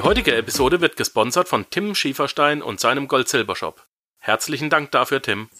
Die heutige Episode wird gesponsert von Tim Schieferstein und seinem Gold-Silber-Shop. Herzlichen Dank dafür, Tim.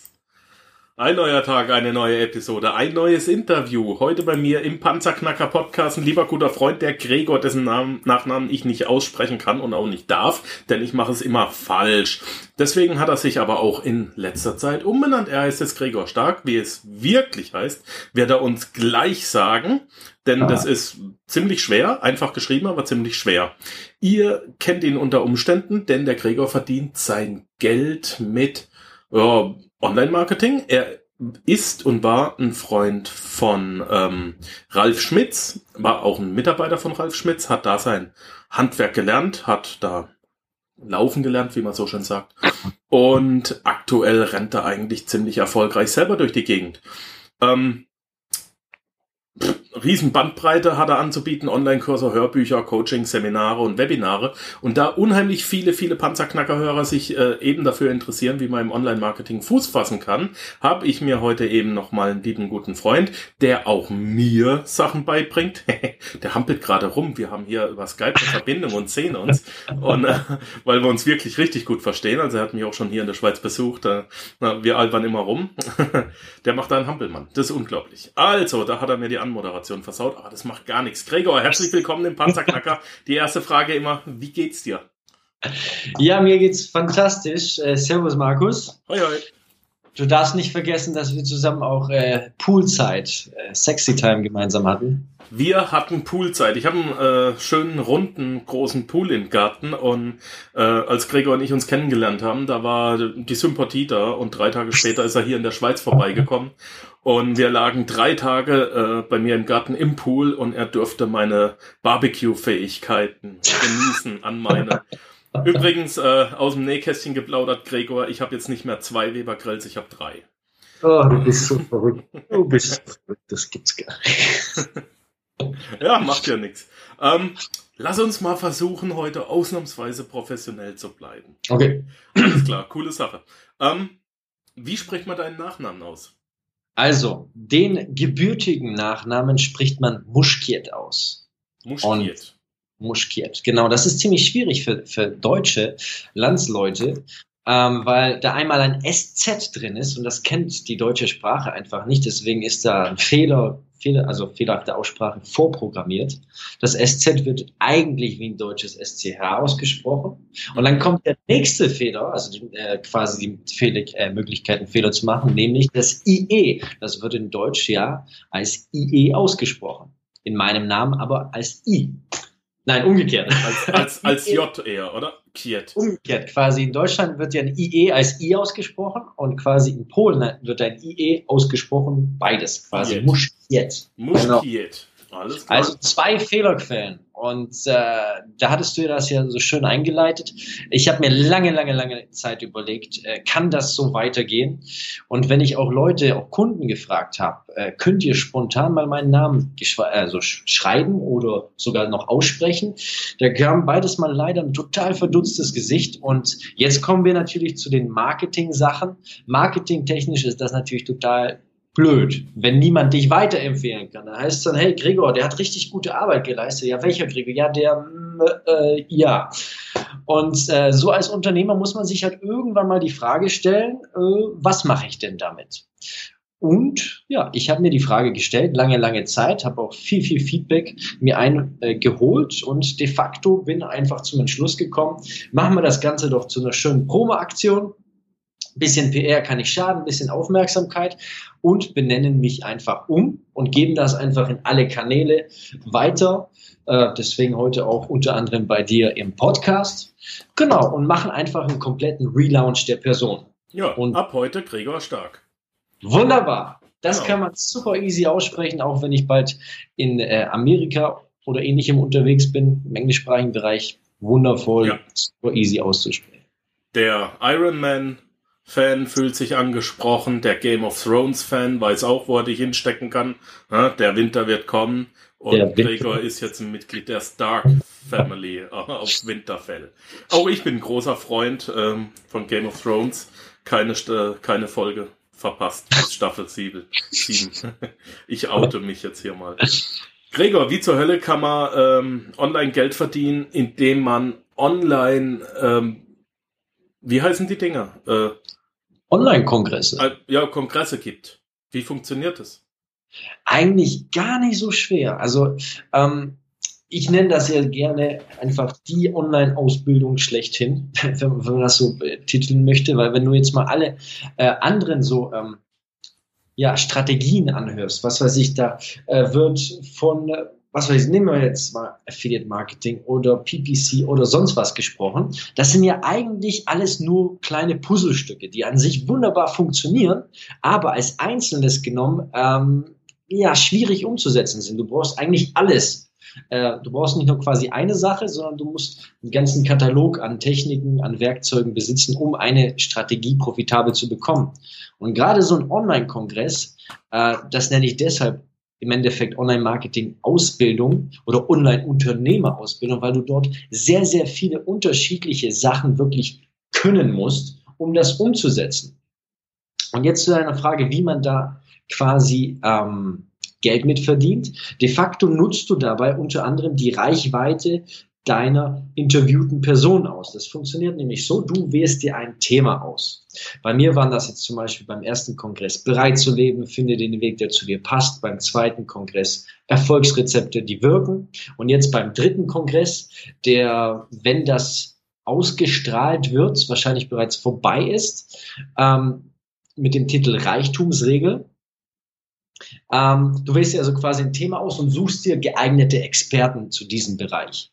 Ein neuer Tag, eine neue Episode, ein neues Interview. Heute bei mir im Panzerknacker Podcast ein lieber guter Freund, der Gregor, dessen Namen, Nachnamen ich nicht aussprechen kann und auch nicht darf, denn ich mache es immer falsch. Deswegen hat er sich aber auch in letzter Zeit umbenannt. Er heißt jetzt Gregor Stark. Wie es wirklich heißt, wird er uns gleich sagen, denn ah. das ist ziemlich schwer, einfach geschrieben, aber ziemlich schwer. Ihr kennt ihn unter Umständen, denn der Gregor verdient sein Geld mit ja, Online-Marketing. Er ist und war ein Freund von ähm, Ralf Schmitz, war auch ein Mitarbeiter von Ralf Schmitz, hat da sein Handwerk gelernt, hat da laufen gelernt, wie man so schön sagt. Und aktuell rennt er eigentlich ziemlich erfolgreich selber durch die Gegend. Ähm, riesen Bandbreite hat er anzubieten, Online-Kurse, Hörbücher, Coaching, Seminare und Webinare. Und da unheimlich viele, viele Panzerknackerhörer sich äh, eben dafür interessieren, wie man im Online-Marketing Fuß fassen kann, habe ich mir heute eben nochmal einen lieben guten Freund, der auch mir Sachen beibringt. der hampelt gerade rum. Wir haben hier über Skype eine Verbindung und sehen uns. Und äh, weil wir uns wirklich richtig gut verstehen. Also er hat mich auch schon hier in der Schweiz besucht. Äh, wir albern immer rum. der macht da einen Hampelmann. Das ist unglaublich. Also, da hat er mir die Anmoderation versaut, aber das macht gar nichts. Gregor, herzlich willkommen im Panzerknacker. Die erste Frage immer, wie geht's dir? Ja, mir geht's fantastisch. Äh, servus, Markus. Hoi, hoi. Du darfst nicht vergessen, dass wir zusammen auch äh, Poolzeit, äh, Sexy Time gemeinsam hatten. Wir hatten Poolzeit. Ich habe einen äh, schönen, runden, großen Pool im Garten und äh, als Gregor und ich uns kennengelernt haben, da war die Sympathie da und drei Tage später ist er hier in der Schweiz vorbeigekommen und wir lagen drei Tage äh, bei mir im Garten im Pool und er durfte meine Barbecue-Fähigkeiten genießen an meine. Übrigens, äh, aus dem Nähkästchen geplaudert, Gregor, ich habe jetzt nicht mehr zwei Weber-Grills, ich habe drei. Oh, du bist so verrückt. Du bist verrückt, das gibt's gar nicht. ja, macht ja nichts. Ähm, lass uns mal versuchen, heute ausnahmsweise professionell zu bleiben. Okay. Alles klar, coole Sache. Ähm, wie spricht man deinen Nachnamen aus? Also, den gebürtigen Nachnamen spricht man Muschkiet aus. Muschkiet. Muschkiet, genau. Das ist ziemlich schwierig für, für deutsche Landsleute, ähm, weil da einmal ein SZ drin ist und das kennt die deutsche Sprache einfach nicht. Deswegen ist da ein Fehler Fehler, also fehlerhafte Aussprache vorprogrammiert. Das SZ wird eigentlich wie ein deutsches SCH ausgesprochen. Und dann kommt der nächste Fehler, also die, äh, quasi die Fehler, äh, Möglichkeiten, Fehler zu machen, nämlich das IE. Das wird in Deutsch ja als IE ausgesprochen. In meinem Namen aber als I. Nein, umgekehrt. Als, als, als J eher, oder? Kiet. Umgekehrt. Quasi in Deutschland wird ja ein IE als I ausgesprochen und quasi in Polen wird ein IE ausgesprochen, beides. Quasi Muschkiet. Muschkiet. Genau. Alles klar. Also zwei Fehlerquellen. Und äh, da hattest du das ja so schön eingeleitet. Ich habe mir lange, lange, lange Zeit überlegt, äh, kann das so weitergehen? Und wenn ich auch Leute, auch Kunden gefragt habe, äh, könnt ihr spontan mal meinen Namen also schreiben oder sogar noch aussprechen, da kam beides mal leider ein total verdutztes Gesicht. Und jetzt kommen wir natürlich zu den Marketing-Sachen. Marketingtechnisch ist das natürlich total blöd, wenn niemand dich weiterempfehlen kann. Dann heißt es dann, hey Gregor, der hat richtig gute Arbeit geleistet. Ja, welcher Gregor? Ja, der, äh, ja. Und äh, so als Unternehmer muss man sich halt irgendwann mal die Frage stellen, äh, was mache ich denn damit? Und ja, ich habe mir die Frage gestellt, lange, lange Zeit, habe auch viel, viel Feedback mir eingeholt äh, und de facto bin einfach zum Entschluss gekommen, machen wir das Ganze doch zu einer schönen Promo-Aktion bisschen PR kann nicht schaden, bisschen Aufmerksamkeit und benennen mich einfach um und geben das einfach in alle Kanäle weiter. Äh, deswegen heute auch unter anderem bei dir im Podcast. Genau, und machen einfach einen kompletten Relaunch der Person. Ja, und ab heute Gregor Stark. Wunderbar. Das genau. kann man super easy aussprechen, auch wenn ich bald in äh, Amerika oder ähnlichem unterwegs bin, im englischsprachigen Bereich. Wundervoll, ja. super easy auszusprechen. Der Iron Man Fan fühlt sich angesprochen, der Game of Thrones Fan weiß auch, wo er dich hinstecken kann. Der Winter wird kommen und Gregor ist jetzt ein Mitglied der Stark Family auf Winterfell. Auch ich bin ein großer Freund ähm, von Game of Thrones. Keine, keine Folge verpasst Staffel 7. Ich oute mich jetzt hier mal. Gregor, wie zur Hölle kann man ähm, online Geld verdienen, indem man online, ähm, wie heißen die Dinger? Äh, Online-Kongresse. Ja, Kongresse gibt. Wie funktioniert das? Eigentlich gar nicht so schwer. Also ähm, ich nenne das ja gerne einfach die Online-Ausbildung schlechthin, wenn, wenn, man das so titeln möchte, weil wenn du jetzt mal alle äh, anderen so ähm, ja, Strategien anhörst, was weiß ich, da äh, wird von äh, was weiß ich, nehmen wir jetzt mal Affiliate Marketing oder PPC oder sonst was gesprochen. Das sind ja eigentlich alles nur kleine Puzzlestücke, die an sich wunderbar funktionieren, aber als Einzelnes genommen ähm, ja schwierig umzusetzen sind. Du brauchst eigentlich alles. Äh, du brauchst nicht nur quasi eine Sache, sondern du musst einen ganzen Katalog an Techniken, an Werkzeugen besitzen, um eine Strategie profitabel zu bekommen. Und gerade so ein Online-Kongress, äh, das nenne ich deshalb im Endeffekt Online-Marketing-Ausbildung oder Online-Unternehmer-Ausbildung, weil du dort sehr, sehr viele unterschiedliche Sachen wirklich können musst, um das umzusetzen. Und jetzt zu einer Frage, wie man da quasi ähm, Geld mitverdient. De facto nutzt du dabei unter anderem die Reichweite deiner interviewten Person aus. Das funktioniert nämlich so, du wählst dir ein Thema aus. Bei mir waren das jetzt zum Beispiel beim ersten Kongress bereit zu leben, finde den Weg, der zu dir passt. Beim zweiten Kongress Erfolgsrezepte, die wirken. Und jetzt beim dritten Kongress, der, wenn das ausgestrahlt wird, wahrscheinlich bereits vorbei ist, ähm, mit dem Titel Reichtumsregel. Ähm, du wählst dir also quasi ein Thema aus und suchst dir geeignete Experten zu diesem Bereich.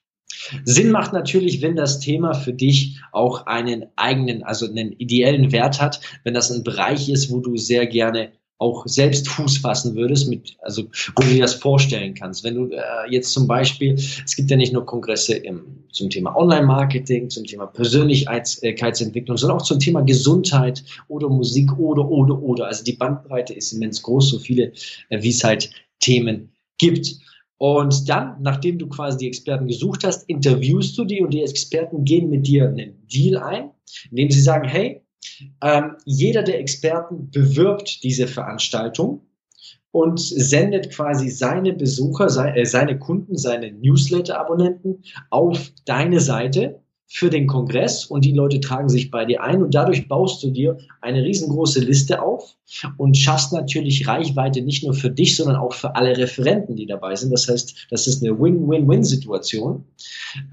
Sinn macht natürlich, wenn das Thema für dich auch einen eigenen, also einen ideellen Wert hat, wenn das ein Bereich ist, wo du sehr gerne auch selbst Fuß fassen würdest, mit, also wo du dir das vorstellen kannst. Wenn du äh, jetzt zum Beispiel, es gibt ja nicht nur Kongresse im, zum Thema Online-Marketing, zum Thema Persönlichkeitsentwicklung, sondern auch zum Thema Gesundheit oder Musik oder, oder, oder. Also die Bandbreite ist immens groß, so viele, äh, wie es halt Themen gibt. Und dann, nachdem du quasi die Experten gesucht hast, interviewst du die und die Experten gehen mit dir einen Deal ein, indem sie sagen, hey, ähm, jeder der Experten bewirbt diese Veranstaltung und sendet quasi seine Besucher, äh, seine Kunden, seine Newsletter-Abonnenten auf deine Seite für den Kongress und die Leute tragen sich bei dir ein und dadurch baust du dir eine riesengroße Liste auf und schaffst natürlich Reichweite nicht nur für dich, sondern auch für alle Referenten, die dabei sind. Das heißt, das ist eine Win-Win-Win-Situation.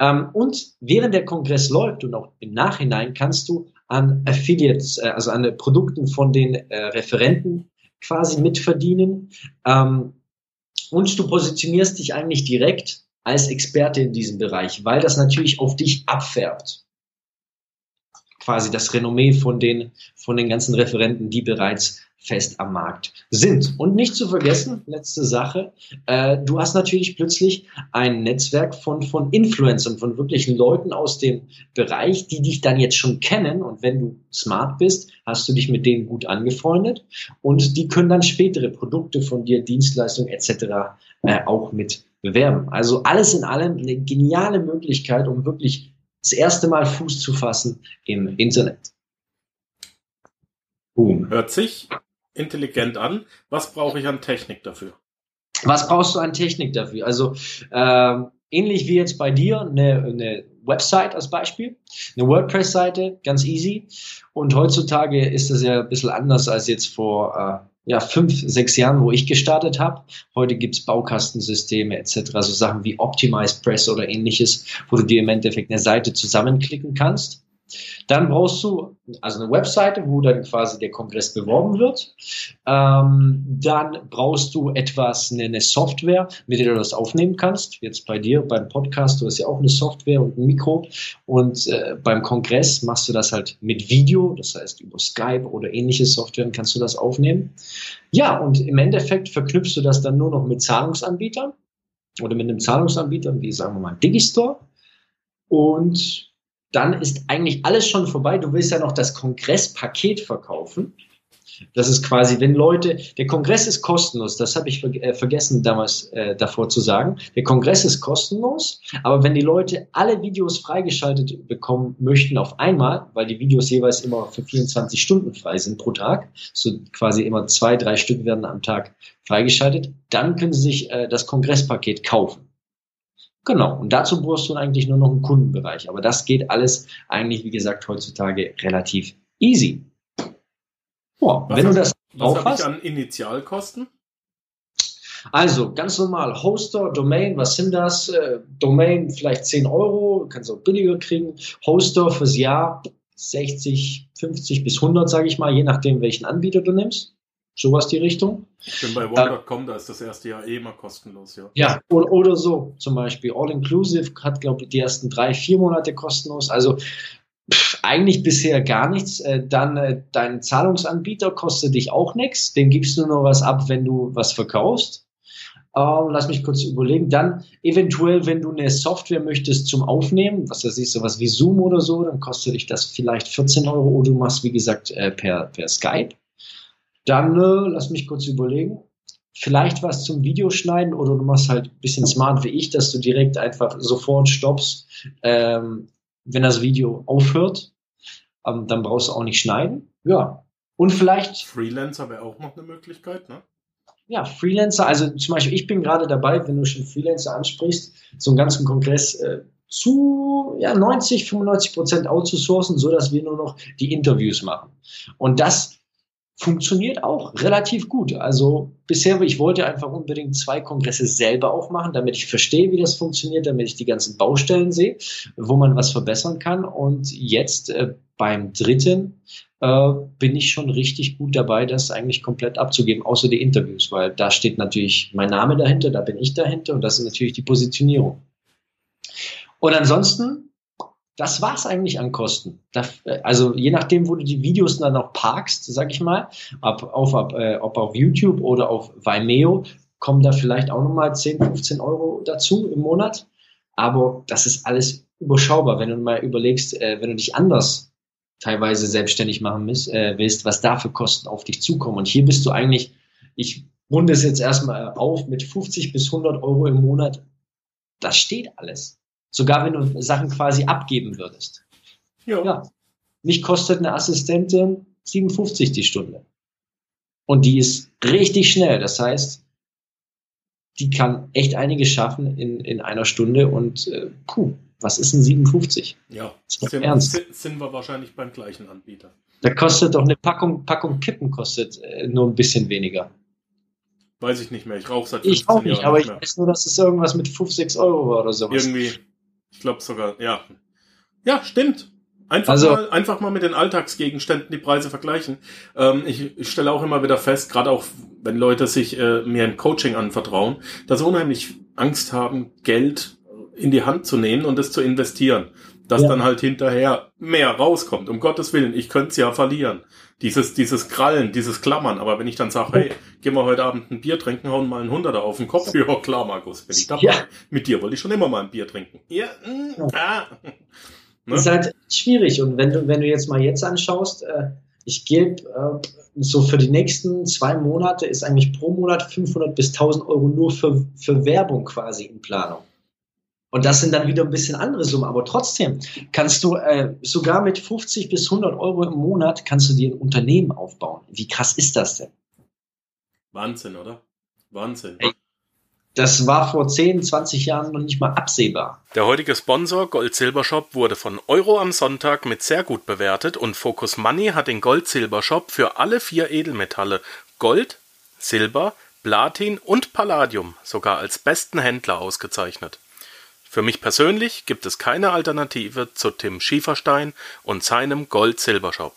Ähm, und während der Kongress läuft und auch im Nachhinein kannst du an Affiliates, äh, also an Produkten von den äh, Referenten quasi mitverdienen. Ähm, und du positionierst dich eigentlich direkt als Experte in diesem Bereich, weil das natürlich auf dich abfärbt. Quasi das Renommee von den, von den ganzen Referenten, die bereits fest am Markt sind. Und nicht zu vergessen, letzte Sache, äh, du hast natürlich plötzlich ein Netzwerk von, von Influencern, von wirklichen Leuten aus dem Bereich, die dich dann jetzt schon kennen. Und wenn du smart bist, hast du dich mit denen gut angefreundet und die können dann spätere Produkte von dir, Dienstleistungen etc. Äh, auch mit bewerben. Also alles in allem eine geniale Möglichkeit, um wirklich das erste Mal Fuß zu fassen im Internet. Boom. Hört sich intelligent an. Was brauche ich an Technik dafür? Was brauchst du an Technik dafür? Also ähm, ähnlich wie jetzt bei dir eine, eine Website als Beispiel, eine WordPress-Seite, ganz easy. Und heutzutage ist das ja ein bisschen anders als jetzt vor äh, ja, fünf, sechs Jahren, wo ich gestartet habe. Heute gibt's Baukastensysteme etc., so Sachen wie Optimize Press oder ähnliches, wo du dir im Endeffekt eine Seite zusammenklicken kannst dann brauchst du also eine Webseite, wo dann quasi der Kongress beworben wird. Ähm, dann brauchst du etwas, eine, Software, mit der du das aufnehmen kannst. Jetzt bei dir beim Podcast, du hast ja auch eine Software und ein Mikro. Und äh, beim Kongress machst du das halt mit Video, das heißt über Skype oder ähnliche Software kannst du das aufnehmen. Ja, und im Endeffekt verknüpfst du das dann nur noch mit Zahlungsanbietern oder mit einem Zahlungsanbieter, wie sagen wir mal Digistore. Und dann ist eigentlich alles schon vorbei. Du willst ja noch das Kongresspaket verkaufen. Das ist quasi, wenn Leute, der Kongress ist kostenlos, das habe ich ver äh, vergessen damals äh, davor zu sagen. Der Kongress ist kostenlos, aber wenn die Leute alle Videos freigeschaltet bekommen möchten auf einmal, weil die Videos jeweils immer für 24 Stunden frei sind pro Tag, so quasi immer zwei, drei Stück werden am Tag freigeschaltet, dann können sie sich äh, das Kongresspaket kaufen. Genau, und dazu brauchst du eigentlich nur noch einen Kundenbereich. Aber das geht alles eigentlich, wie gesagt, heutzutage relativ easy. Boah, was wenn du das was habe ich an Initialkosten? Also ganz normal, Hoster, Domain, was sind das? Äh, Domain vielleicht 10 Euro, kannst du auch billiger kriegen. Hoster fürs Jahr 60, 50 bis 100, sage ich mal, je nachdem, welchen Anbieter du nimmst. Sowas die Richtung. Ich bin bei One.com, da ist das erste Jahr eh immer kostenlos, ja. Ja, oder, oder so, zum Beispiel. All-Inclusive hat, glaube ich, die ersten drei, vier Monate kostenlos. Also Pff, eigentlich bisher gar nichts. Äh, dann äh, dein Zahlungsanbieter kostet dich auch nichts. Den gibst du nur was ab, wenn du was verkaufst. Ähm, lass mich kurz überlegen. Dann eventuell, wenn du eine Software möchtest zum Aufnehmen, was weiß ich, sowas wie Zoom oder so, dann kostet dich das vielleicht 14 Euro oder du machst, wie gesagt, äh, per, per Skype. Dann äh, lass mich kurz überlegen. Vielleicht was zum Videoschneiden oder du machst halt ein bisschen smart wie ich, dass du direkt einfach sofort stoppst, ähm, wenn das Video aufhört, ähm, dann brauchst du auch nicht schneiden. Ja. Und vielleicht. Freelancer wäre auch noch eine Möglichkeit, ne? Ja, Freelancer, also zum Beispiel, ich bin gerade dabei, wenn du schon Freelancer ansprichst, so einen ganzen Kongress äh, zu ja, 90, 95 Prozent outzusourcen, so dass wir nur noch die Interviews machen. Und das funktioniert auch relativ gut. Also bisher, ich wollte einfach unbedingt zwei Kongresse selber auch machen, damit ich verstehe, wie das funktioniert, damit ich die ganzen Baustellen sehe, wo man was verbessern kann. Und jetzt äh, beim dritten äh, bin ich schon richtig gut dabei, das eigentlich komplett abzugeben, außer die Interviews, weil da steht natürlich mein Name dahinter, da bin ich dahinter und das ist natürlich die Positionierung. Und ansonsten das war's eigentlich an Kosten. also je nachdem, wo du die Videos dann noch parkst, sag ich mal, ob auf, ob, äh, ob auf YouTube oder auf Vimeo, kommen da vielleicht auch nochmal 10, 15 Euro dazu im Monat. Aber das ist alles überschaubar, wenn du mal überlegst, äh, wenn du dich anders teilweise selbstständig machen willst, äh, willst, was da für Kosten auf dich zukommen. Und hier bist du eigentlich, ich runde es jetzt erstmal auf mit 50 bis 100 Euro im Monat. Das steht alles. Sogar wenn du Sachen quasi abgeben würdest. Ja. ja. Mich kostet eine Assistentin 57 die Stunde. Und die ist richtig schnell. Das heißt, die kann echt einiges schaffen in, in einer Stunde und äh, puh, was ist ein 57? Ja, sind, ernst. sind wir wahrscheinlich beim gleichen Anbieter. Da kostet doch eine Packung, Packung Kippen kostet äh, nur ein bisschen weniger. Weiß ich nicht mehr. Ich rauche seit 15 Ich auch nicht, Jahren aber nicht ich weiß nur, dass es irgendwas mit 5, 6 Euro war oder sowas. Irgendwie, ich glaube sogar, ja. Ja, stimmt. Einfach, also, mal, einfach mal mit den Alltagsgegenständen die Preise vergleichen. Ähm, ich, ich stelle auch immer wieder fest, gerade auch wenn Leute sich äh, mir ein Coaching anvertrauen, dass sie unheimlich Angst haben, Geld in die Hand zu nehmen und es zu investieren. Dass ja. dann halt hinterher mehr rauskommt. Um Gottes Willen, ich könnte es ja verlieren. Dieses, dieses Krallen, dieses Klammern. Aber wenn ich dann sage, hey, gehen wir heute Abend ein Bier trinken, hauen mal ein Hunderter auf den Kopf. Ja, klar, Markus, bin ich dabei. Ja. Mit dir wollte ich schon immer mal ein Bier trinken. Ja, mh, ah. Ne? Ist halt schwierig. Und wenn du, wenn du jetzt mal jetzt anschaust, äh, ich gebe äh, so für die nächsten zwei Monate ist eigentlich pro Monat 500 bis 1000 Euro nur für, für Werbung quasi in Planung. Und das sind dann wieder ein bisschen andere Summen. Aber trotzdem kannst du äh, sogar mit 50 bis 100 Euro im Monat kannst du dir ein Unternehmen aufbauen. Wie krass ist das denn? Wahnsinn, oder? Wahnsinn. Ey, das war vor 10, 20 Jahren noch nicht mal absehbar. Der heutige Sponsor Gold-Silber-Shop wurde von Euro am Sonntag mit sehr gut bewertet und Focus Money hat den Gold-Silber-Shop für alle vier Edelmetalle Gold, Silber, Platin und Palladium sogar als besten Händler ausgezeichnet. Für mich persönlich gibt es keine Alternative zu Tim Schieferstein und seinem Gold-Silber-Shop.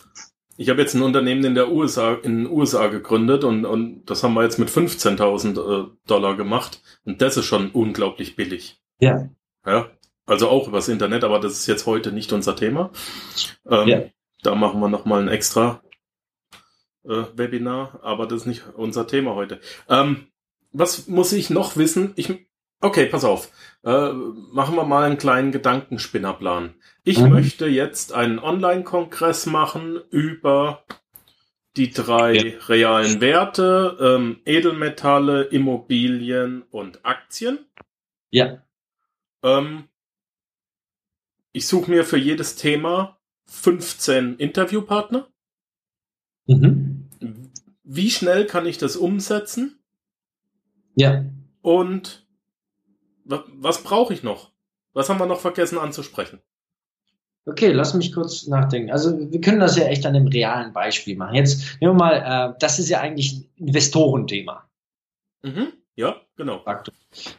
Ich habe jetzt ein Unternehmen in der USA, in den USA gegründet und, und das haben wir jetzt mit 15.000 äh, Dollar gemacht. Und das ist schon unglaublich billig. Ja. Ja. Also auch übers Internet, aber das ist jetzt heute nicht unser Thema. Ähm, ja. Da machen wir nochmal ein extra äh, Webinar, aber das ist nicht unser Thema heute. Ähm, was muss ich noch wissen? Ich Okay, pass auf. Äh, machen wir mal einen kleinen Gedankenspinnerplan. Ich mhm. möchte jetzt einen Online-Kongress machen über die drei ja. realen Werte, ähm, Edelmetalle, Immobilien und Aktien. Ja. Ähm, ich suche mir für jedes Thema 15 Interviewpartner. Mhm. Wie schnell kann ich das umsetzen? Ja. Und was brauche ich noch? Was haben wir noch vergessen anzusprechen? Okay, lass mich kurz nachdenken. Also wir können das ja echt an einem realen Beispiel machen. Jetzt nehmen wir mal, äh, das ist ja eigentlich ein Investorenthema. Mhm. Ja, genau.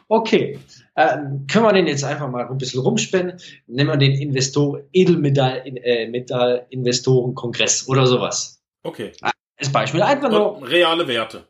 Okay, äh, können wir den jetzt einfach mal ein bisschen rumspinnen? Nehmen wir den Investor Edelmetall äh, Metall Investorenkongress oder sowas. Okay. Als Beispiel einfach nur reale Werte.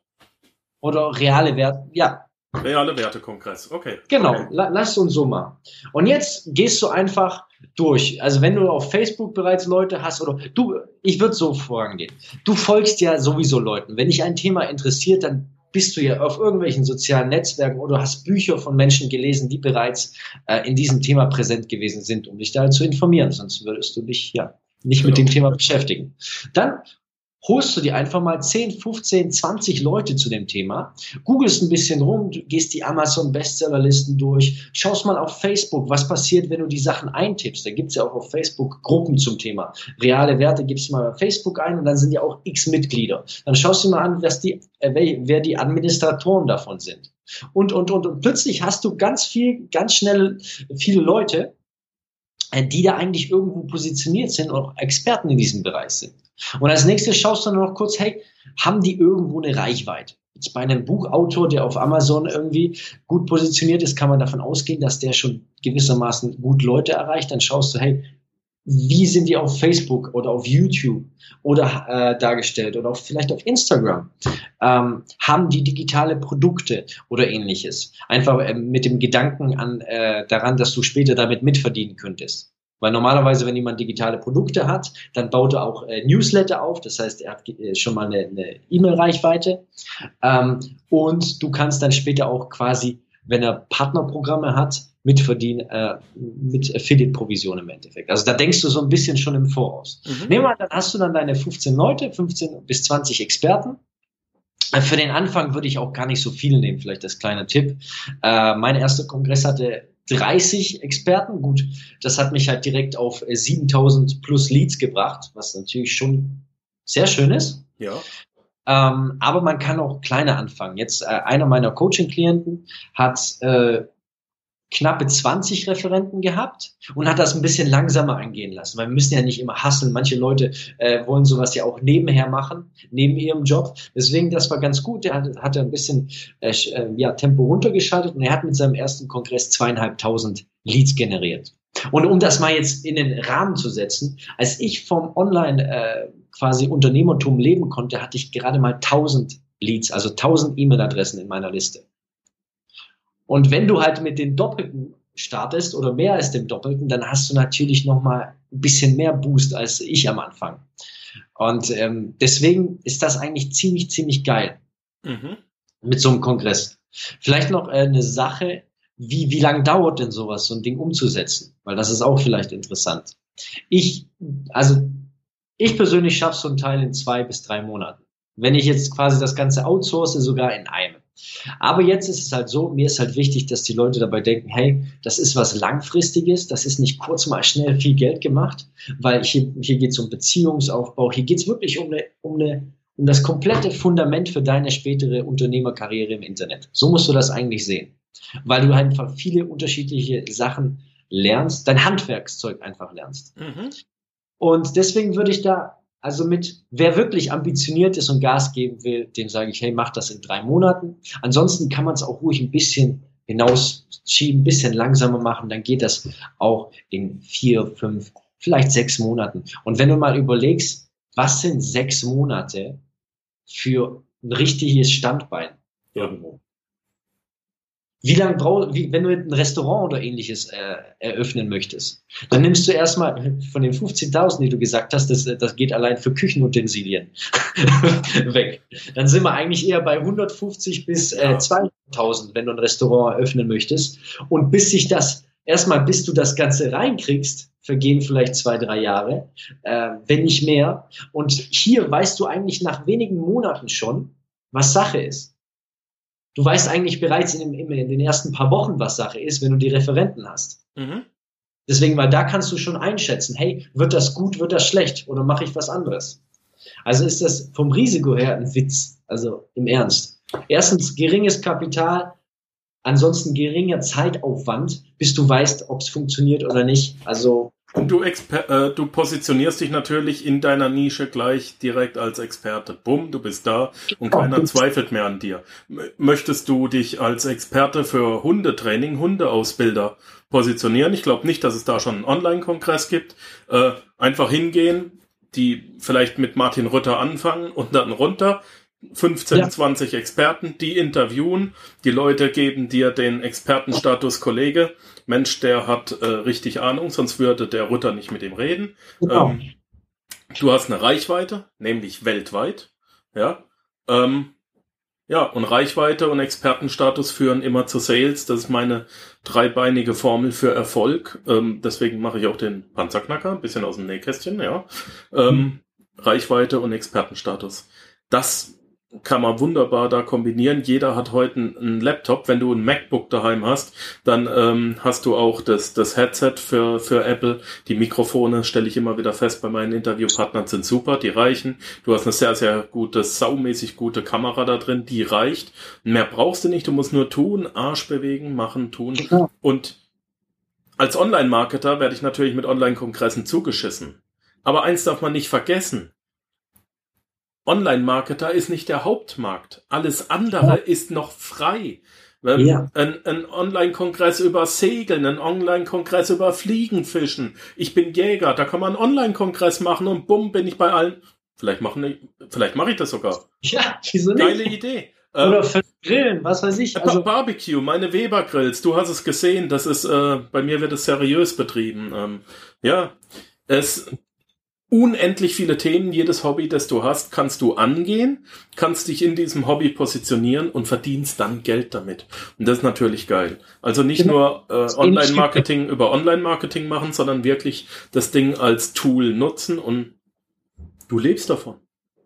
Oder reale Werte, ja, Reale Wertekongress, okay. Genau, okay. lass uns so machen. Und jetzt gehst du einfach durch. Also wenn du auf Facebook bereits Leute hast oder du, ich würde so vorangehen. Du folgst ja sowieso Leuten. Wenn dich ein Thema interessiert, dann bist du ja auf irgendwelchen sozialen Netzwerken oder hast Bücher von Menschen gelesen, die bereits äh, in diesem Thema präsent gewesen sind, um dich da zu informieren. Sonst würdest du dich ja nicht genau. mit dem Thema beschäftigen. Dann holst du dir einfach mal 10, 15, 20 Leute zu dem Thema, googelst ein bisschen rum, gehst die Amazon Bestsellerlisten durch, schaust mal auf Facebook, was passiert, wenn du die Sachen eintippst. Da gibt's ja auch auf Facebook Gruppen zum Thema. Reale Werte gibst du mal bei Facebook ein und dann sind ja auch x Mitglieder. Dann schaust du mal an, was die, äh, wer die Administratoren davon sind. Und, und, und, und plötzlich hast du ganz viel, ganz schnell viele Leute, die da eigentlich irgendwo positioniert sind und auch Experten in diesem Bereich sind. Und als nächstes schaust du noch kurz, hey, haben die irgendwo eine Reichweite? Jetzt bei einem Buchautor, der auf Amazon irgendwie gut positioniert ist, kann man davon ausgehen, dass der schon gewissermaßen gut Leute erreicht. Dann schaust du, hey, wie sind die auf Facebook oder auf YouTube oder äh, dargestellt oder auch vielleicht auf Instagram? Ähm, haben die digitale Produkte oder ähnliches? Einfach äh, mit dem Gedanken an äh, daran, dass du später damit mitverdienen könntest. Weil normalerweise, wenn jemand digitale Produkte hat, dann baut er auch äh, Newsletter auf. Das heißt, er hat äh, schon mal eine, E-Mail-Reichweite. Ähm, und du kannst dann später auch quasi, wenn er Partnerprogramme hat, mitverdienen äh, mit Affiliate-Provision im Endeffekt. Also da denkst du so ein bisschen schon im Voraus. Mhm. Nehmen wir, dann hast du dann deine 15 Leute, 15 bis 20 Experten. Äh, für den Anfang würde ich auch gar nicht so viel nehmen, vielleicht als kleiner Tipp. Äh, mein erster Kongress hatte 30 Experten. Gut, das hat mich halt direkt auf 7000 plus Leads gebracht, was natürlich schon sehr schön ist. Ja. Ähm, aber man kann auch kleiner anfangen. Jetzt äh, einer meiner Coaching-Klienten hat äh, knappe 20 Referenten gehabt und hat das ein bisschen langsamer angehen lassen, weil wir müssen ja nicht immer hasseln. Manche Leute äh, wollen sowas ja auch nebenher machen, neben ihrem Job. Deswegen, das war ganz gut. Er hat, hat ein bisschen äh, äh, ja, Tempo runtergeschaltet und er hat mit seinem ersten Kongress zweieinhalbtausend Leads generiert. Und um das mal jetzt in den Rahmen zu setzen, als ich vom Online äh, quasi Unternehmertum leben konnte, hatte ich gerade mal 1000 Leads, also 1000 E-Mail-Adressen in meiner Liste. Und wenn du halt mit den Doppelten startest oder mehr als dem Doppelten, dann hast du natürlich noch mal ein bisschen mehr Boost als ich am Anfang. Und ähm, deswegen ist das eigentlich ziemlich, ziemlich geil mhm. mit so einem Kongress. Vielleicht noch äh, eine Sache, wie, wie lange dauert denn sowas, so ein Ding umzusetzen? Weil das ist auch vielleicht interessant. Ich, also ich persönlich schaffe so einen Teil in zwei bis drei Monaten. Wenn ich jetzt quasi das Ganze outsource, sogar in einem. Aber jetzt ist es halt so, mir ist halt wichtig, dass die Leute dabei denken, hey, das ist was Langfristiges, das ist nicht kurz mal schnell viel Geld gemacht, weil hier, hier geht es um Beziehungsaufbau, hier geht es wirklich um, eine, um, eine, um das komplette Fundament für deine spätere Unternehmerkarriere im Internet. So musst du das eigentlich sehen, weil du einfach viele unterschiedliche Sachen lernst, dein Handwerkszeug einfach lernst. Mhm. Und deswegen würde ich da also mit, wer wirklich ambitioniert ist und Gas geben will, dem sage ich, hey, mach das in drei Monaten. Ansonsten kann man es auch ruhig ein bisschen hinausschieben, ein bisschen langsamer machen, dann geht das auch in vier, fünf, vielleicht sechs Monaten. Und wenn du mal überlegst, was sind sechs Monate für ein richtiges Standbein irgendwo? Wie lange brauchst wie, wenn du ein Restaurant oder ähnliches äh, eröffnen möchtest, dann nimmst du erstmal von den 15.000, die du gesagt hast, das, das geht allein für Küchenutensilien weg. Dann sind wir eigentlich eher bei 150 bis äh, 200.000, wenn du ein Restaurant eröffnen möchtest. Und bis sich das, erstmal bis du das Ganze reinkriegst, vergehen vielleicht zwei, drei Jahre, äh, wenn nicht mehr. Und hier weißt du eigentlich nach wenigen Monaten schon, was Sache ist. Du weißt eigentlich bereits in, den, in den ersten paar Wochen, was Sache ist, wenn du die Referenten hast. Mhm. Deswegen, weil da kannst du schon einschätzen, hey, wird das gut, wird das schlecht oder mache ich was anderes? Also ist das vom Risiko her ein Witz, also im Ernst. Erstens geringes Kapital, ansonsten geringer Zeitaufwand, bis du weißt, ob es funktioniert oder nicht. Also und du, Exper äh, du positionierst dich natürlich in deiner Nische gleich direkt als Experte. Bumm, du bist da und keiner zweifelt mehr an dir. Möchtest du dich als Experte für Hundetraining, Hundeausbilder positionieren? Ich glaube nicht, dass es da schon einen Online-Kongress gibt. Äh, einfach hingehen, die vielleicht mit Martin Rütter anfangen und dann runter. 15, ja. 20 Experten, die interviewen, die Leute geben dir den Expertenstatus Kollege. Mensch, der hat äh, richtig Ahnung, sonst würde der Rutter nicht mit ihm reden. Genau. Ähm, du hast eine Reichweite, nämlich weltweit. Ja. Ähm, ja, und Reichweite und Expertenstatus führen immer zu Sales. Das ist meine dreibeinige Formel für Erfolg. Ähm, deswegen mache ich auch den Panzerknacker, ein bisschen aus dem Nähkästchen, ja. Ähm, Reichweite und Expertenstatus. Das kann man wunderbar da kombinieren. Jeder hat heute einen Laptop. Wenn du ein MacBook daheim hast, dann ähm, hast du auch das, das Headset für, für Apple. Die Mikrofone stelle ich immer wieder fest bei meinen Interviewpartnern sind super, die reichen. Du hast eine sehr, sehr gute, saumäßig gute Kamera da drin, die reicht. Mehr brauchst du nicht, du musst nur tun, Arsch bewegen, machen, tun. Und als Online-Marketer werde ich natürlich mit Online-Kongressen zugeschissen. Aber eins darf man nicht vergessen Online-Marketer ist nicht der Hauptmarkt. Alles andere ist noch frei. Ja. Ein, ein Online-Kongress über Segeln, ein Online-Kongress über Fliegenfischen. Ich bin Jäger, da kann man einen Online-Kongress machen und bumm, bin ich bei allen. Vielleicht machen, vielleicht mache ich das sogar. Ja, wieso nicht? Geile Idee. Oder ähm, für Grillen, was weiß ich. Also Barbecue, meine Weber Grills, du hast es gesehen, das ist, äh, bei mir wird es seriös betrieben. Ähm, ja, es, unendlich viele Themen. Jedes Hobby, das du hast, kannst du angehen, kannst dich in diesem Hobby positionieren und verdienst dann Geld damit. Und das ist natürlich geil. Also nicht genau. nur äh, Online-Marketing über Online-Marketing machen, sondern wirklich das Ding als Tool nutzen und du lebst davon.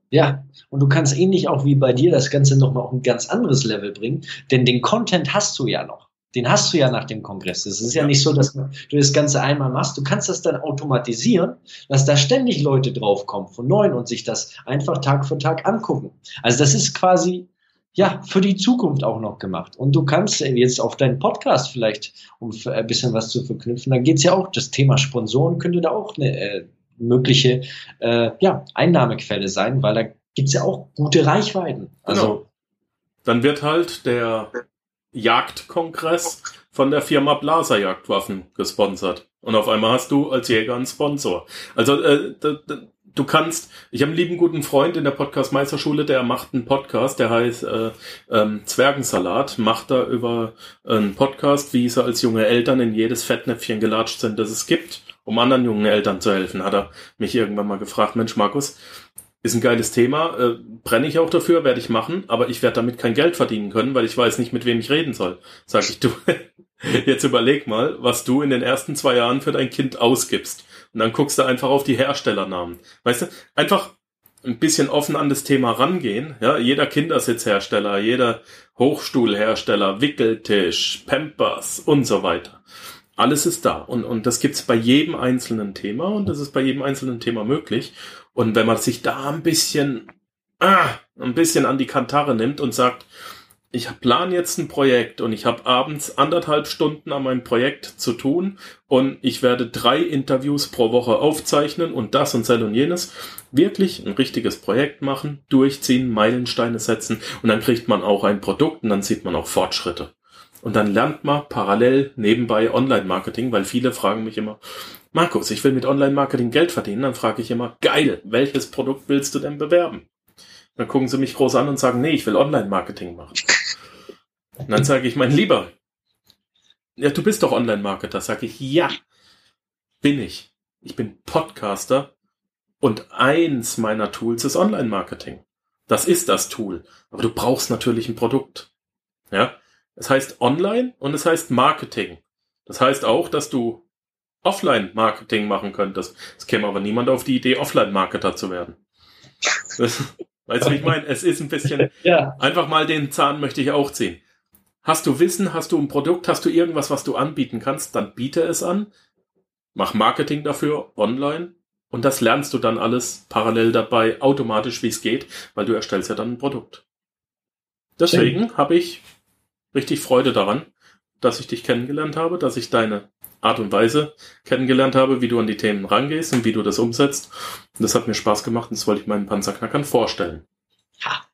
Ja, und du kannst ähnlich auch wie bei dir das Ganze nochmal auf ein ganz anderes Level bringen, denn den Content hast du ja noch. Den hast du ja nach dem Kongress. Es ist ja, ja nicht so, dass du das Ganze einmal machst. Du kannst das dann automatisieren, dass da ständig Leute draufkommen von neuem und sich das einfach Tag für Tag angucken. Also das ist quasi ja, für die Zukunft auch noch gemacht. Und du kannst jetzt auf deinen Podcast vielleicht, um ein bisschen was zu verknüpfen, da geht's ja auch, das Thema Sponsoren könnte da auch eine äh, mögliche äh, ja, Einnahmequelle sein, weil da gibt's ja auch gute Reichweiten. Also genau. Dann wird halt der Jagdkongress von der Firma Blaser Jagdwaffen gesponsert. Und auf einmal hast du als Jäger einen Sponsor. Also äh, du kannst, ich habe einen lieben guten Freund in der Podcast Meisterschule, der macht einen Podcast, der heißt äh, ähm, Zwergensalat, macht da über einen Podcast, wie sie als junge Eltern in jedes Fettnäpfchen gelatscht sind, das es gibt, um anderen jungen Eltern zu helfen, hat er mich irgendwann mal gefragt, Mensch Markus, ist ein geiles Thema, äh, brenne ich auch dafür, werde ich machen, aber ich werde damit kein Geld verdienen können, weil ich weiß nicht, mit wem ich reden soll. Sag ich, du, jetzt überleg mal, was du in den ersten zwei Jahren für dein Kind ausgibst. Und dann guckst du einfach auf die Herstellernamen. Weißt du, einfach ein bisschen offen an das Thema rangehen. Ja, jeder Kindersitzhersteller, jeder Hochstuhlhersteller, Wickeltisch, Pampers und so weiter. Alles ist da. Und, und das gibt's bei jedem einzelnen Thema und das ist bei jedem einzelnen Thema möglich. Und wenn man sich da ein bisschen, ah, ein bisschen an die Kantare nimmt und sagt, ich plan jetzt ein Projekt und ich habe abends anderthalb Stunden an meinem Projekt zu tun und ich werde drei Interviews pro Woche aufzeichnen und das und sel und jenes. Wirklich ein richtiges Projekt machen, durchziehen, Meilensteine setzen und dann kriegt man auch ein Produkt und dann sieht man auch Fortschritte. Und dann lernt man parallel nebenbei Online-Marketing, weil viele fragen mich immer, Markus, ich will mit Online-Marketing Geld verdienen. Dann frage ich immer, geil, welches Produkt willst du denn bewerben? Dann gucken sie mich groß an und sagen, nee, ich will Online-Marketing machen. Und dann sage ich, mein Lieber, ja, du bist doch Online-Marketer. Sag ich, ja, bin ich. Ich bin Podcaster und eins meiner Tools ist Online-Marketing. Das ist das Tool. Aber du brauchst natürlich ein Produkt. Ja. Es heißt Online und es heißt Marketing. Das heißt auch, dass du Offline-Marketing machen könntest. Es käme aber niemand auf die Idee, Offline-Marketer zu werden. Weißt du, wie ich meine? Es ist ein bisschen, ja. einfach mal den Zahn möchte ich auch ziehen. Hast du Wissen, hast du ein Produkt, hast du irgendwas, was du anbieten kannst, dann biete es an. Mach Marketing dafür online und das lernst du dann alles parallel dabei automatisch, wie es geht, weil du erstellst ja dann ein Produkt. Deswegen habe ich richtig Freude daran, dass ich dich kennengelernt habe, dass ich deine Art und Weise kennengelernt habe, wie du an die Themen rangehst und wie du das umsetzt. Und das hat mir Spaß gemacht und das wollte ich meinen Panzerknackern vorstellen. Ha.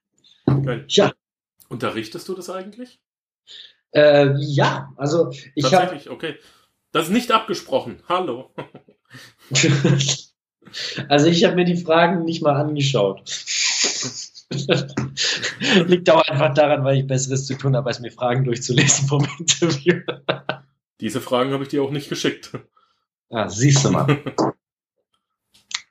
Geil. Ja. Unterrichtest du das eigentlich? Äh, ja, also ich habe. Tatsächlich, hab, okay. Das ist nicht abgesprochen. Hallo. also ich habe mir die Fragen nicht mal angeschaut. Liegt auch einfach daran, weil ich Besseres zu tun habe, als mir Fragen durchzulesen vom Interview. Diese Fragen habe ich dir auch nicht geschickt. Ja, siehst du mal.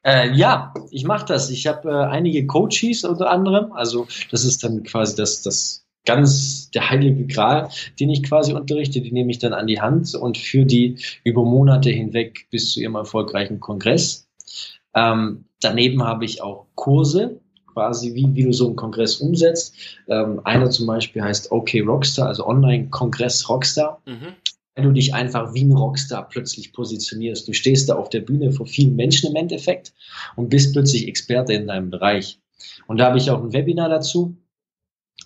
äh, ja, ich mache das. Ich habe äh, einige Coaches unter anderem. Also das ist dann quasi das, das ganz der heilige Gral, den ich quasi unterrichte. Die nehme ich dann an die Hand und führe die über Monate hinweg bis zu ihrem erfolgreichen Kongress. Ähm, daneben habe ich auch Kurse, quasi, wie, wie du so einen Kongress umsetzt. Ähm, einer zum Beispiel heißt OK Rockstar, also Online-Kongress Rockstar. Mhm wenn du dich einfach wie ein Rockstar plötzlich positionierst. Du stehst da auf der Bühne vor vielen Menschen im Endeffekt und bist plötzlich Experte in deinem Bereich. Und da habe ich auch ein Webinar dazu.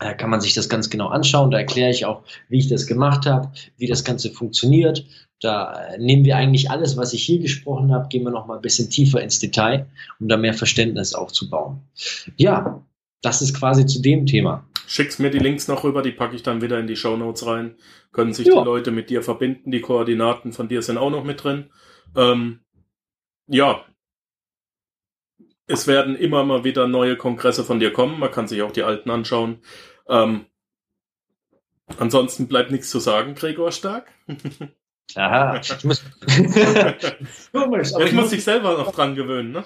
Da kann man sich das ganz genau anschauen. Da erkläre ich auch, wie ich das gemacht habe, wie das Ganze funktioniert. Da nehmen wir eigentlich alles, was ich hier gesprochen habe, gehen wir noch mal ein bisschen tiefer ins Detail, um da mehr Verständnis aufzubauen. Ja, das ist quasi zu dem Thema. Schickst mir die Links noch rüber, die packe ich dann wieder in die Show Notes rein. Können sich ja. die Leute mit dir verbinden, die Koordinaten von dir sind auch noch mit drin. Ähm, ja. Es werden immer mal wieder neue Kongresse von dir kommen. Man kann sich auch die alten anschauen. Ähm, ansonsten bleibt nichts zu sagen, Gregor Stark. Aha, ich muss. Komisch, aber Jetzt muss ich selber noch dran gewöhnen, ne?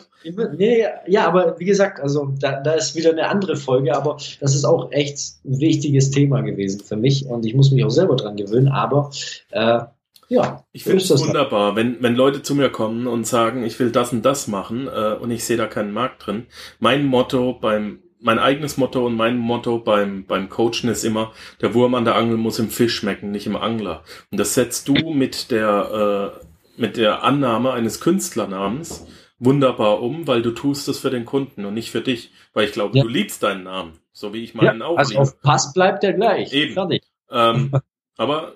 Nee, ja, aber wie gesagt, also da, da ist wieder eine andere Folge, aber das ist auch echt ein wichtiges Thema gewesen für mich und ich muss mich auch selber dran gewöhnen, aber äh, ja. Ich finde es wunderbar, wenn, wenn Leute zu mir kommen und sagen, ich will das und das machen äh, und ich sehe da keinen Markt drin. Mein Motto beim mein eigenes Motto und mein Motto beim, beim Coachen ist immer, der Wurm an der Angel muss im Fisch schmecken, nicht im Angler. Und das setzt du mit der, äh, mit der Annahme eines Künstlernamens wunderbar um, weil du tust es für den Kunden und nicht für dich. Weil ich glaube, ja. du liebst deinen Namen, so wie ich meinen ja, auch also liebe. auf Pass bleibt er gleich. Eben. Ähm, aber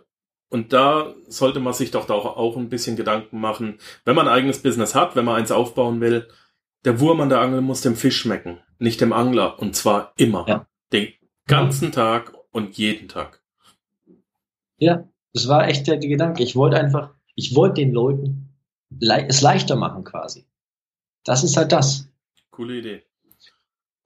und da sollte man sich doch auch, auch ein bisschen Gedanken machen, wenn man ein eigenes Business hat, wenn man eins aufbauen will, der Wurm an der Angel muss dem Fisch schmecken, nicht dem Angler. Und zwar immer. Ja. Den ganzen Tag und jeden Tag. Ja, das war echt der, Gedanke. Ich wollte einfach, ich wollte den Leuten le es leichter machen quasi. Das ist halt das. Coole Idee.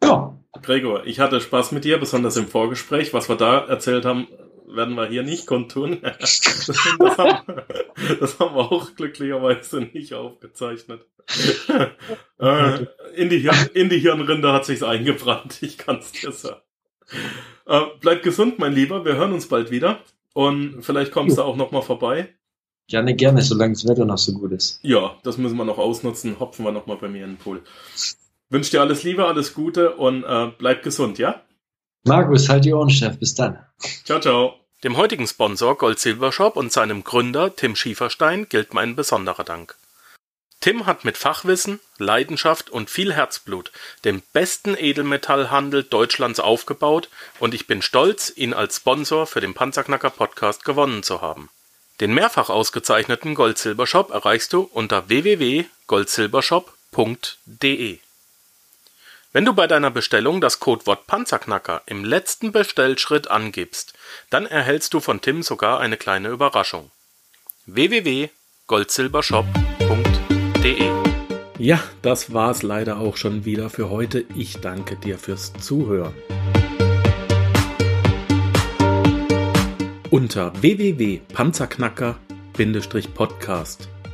Ja. Gregor, ich hatte Spaß mit dir, besonders im Vorgespräch. Was wir da erzählt haben, werden wir hier nicht kundtun. Das, haben, das haben wir auch glücklicherweise nicht aufgezeichnet. Äh, in, die Hirn, in die Hirnrinde hat sich's eingebrannt, ich kann's dir sagen. Äh, bleib gesund, mein Lieber, wir hören uns bald wieder. Und vielleicht kommst du auch noch mal vorbei. Gerne, gerne, solange das Wetter noch so gut ist. Ja, das müssen wir noch ausnutzen. Hopfen wir noch mal bei mir in den Pool. Wünsche dir alles Liebe, alles Gute und äh, bleib gesund, ja? Markus, halt die Ohren, Chef. Bis dann. Ciao, ciao. Dem heutigen Sponsor Gold Silver Shop und seinem Gründer Tim Schieferstein gilt mein besonderer Dank. Tim hat mit Fachwissen, Leidenschaft und viel Herzblut den besten Edelmetallhandel Deutschlands aufgebaut und ich bin stolz, ihn als Sponsor für den Panzerknacker Podcast gewonnen zu haben. Den mehrfach ausgezeichneten Gold-Silber-Shop erreichst du unter www.goldsilbershop.de. Wenn du bei deiner Bestellung das Codewort Panzerknacker im letzten Bestellschritt angibst, dann erhältst du von Tim sogar eine kleine Überraschung. www.goldsilbershop.de. Ja, das war's leider auch schon wieder für heute. Ich danke dir fürs Zuhören. Unter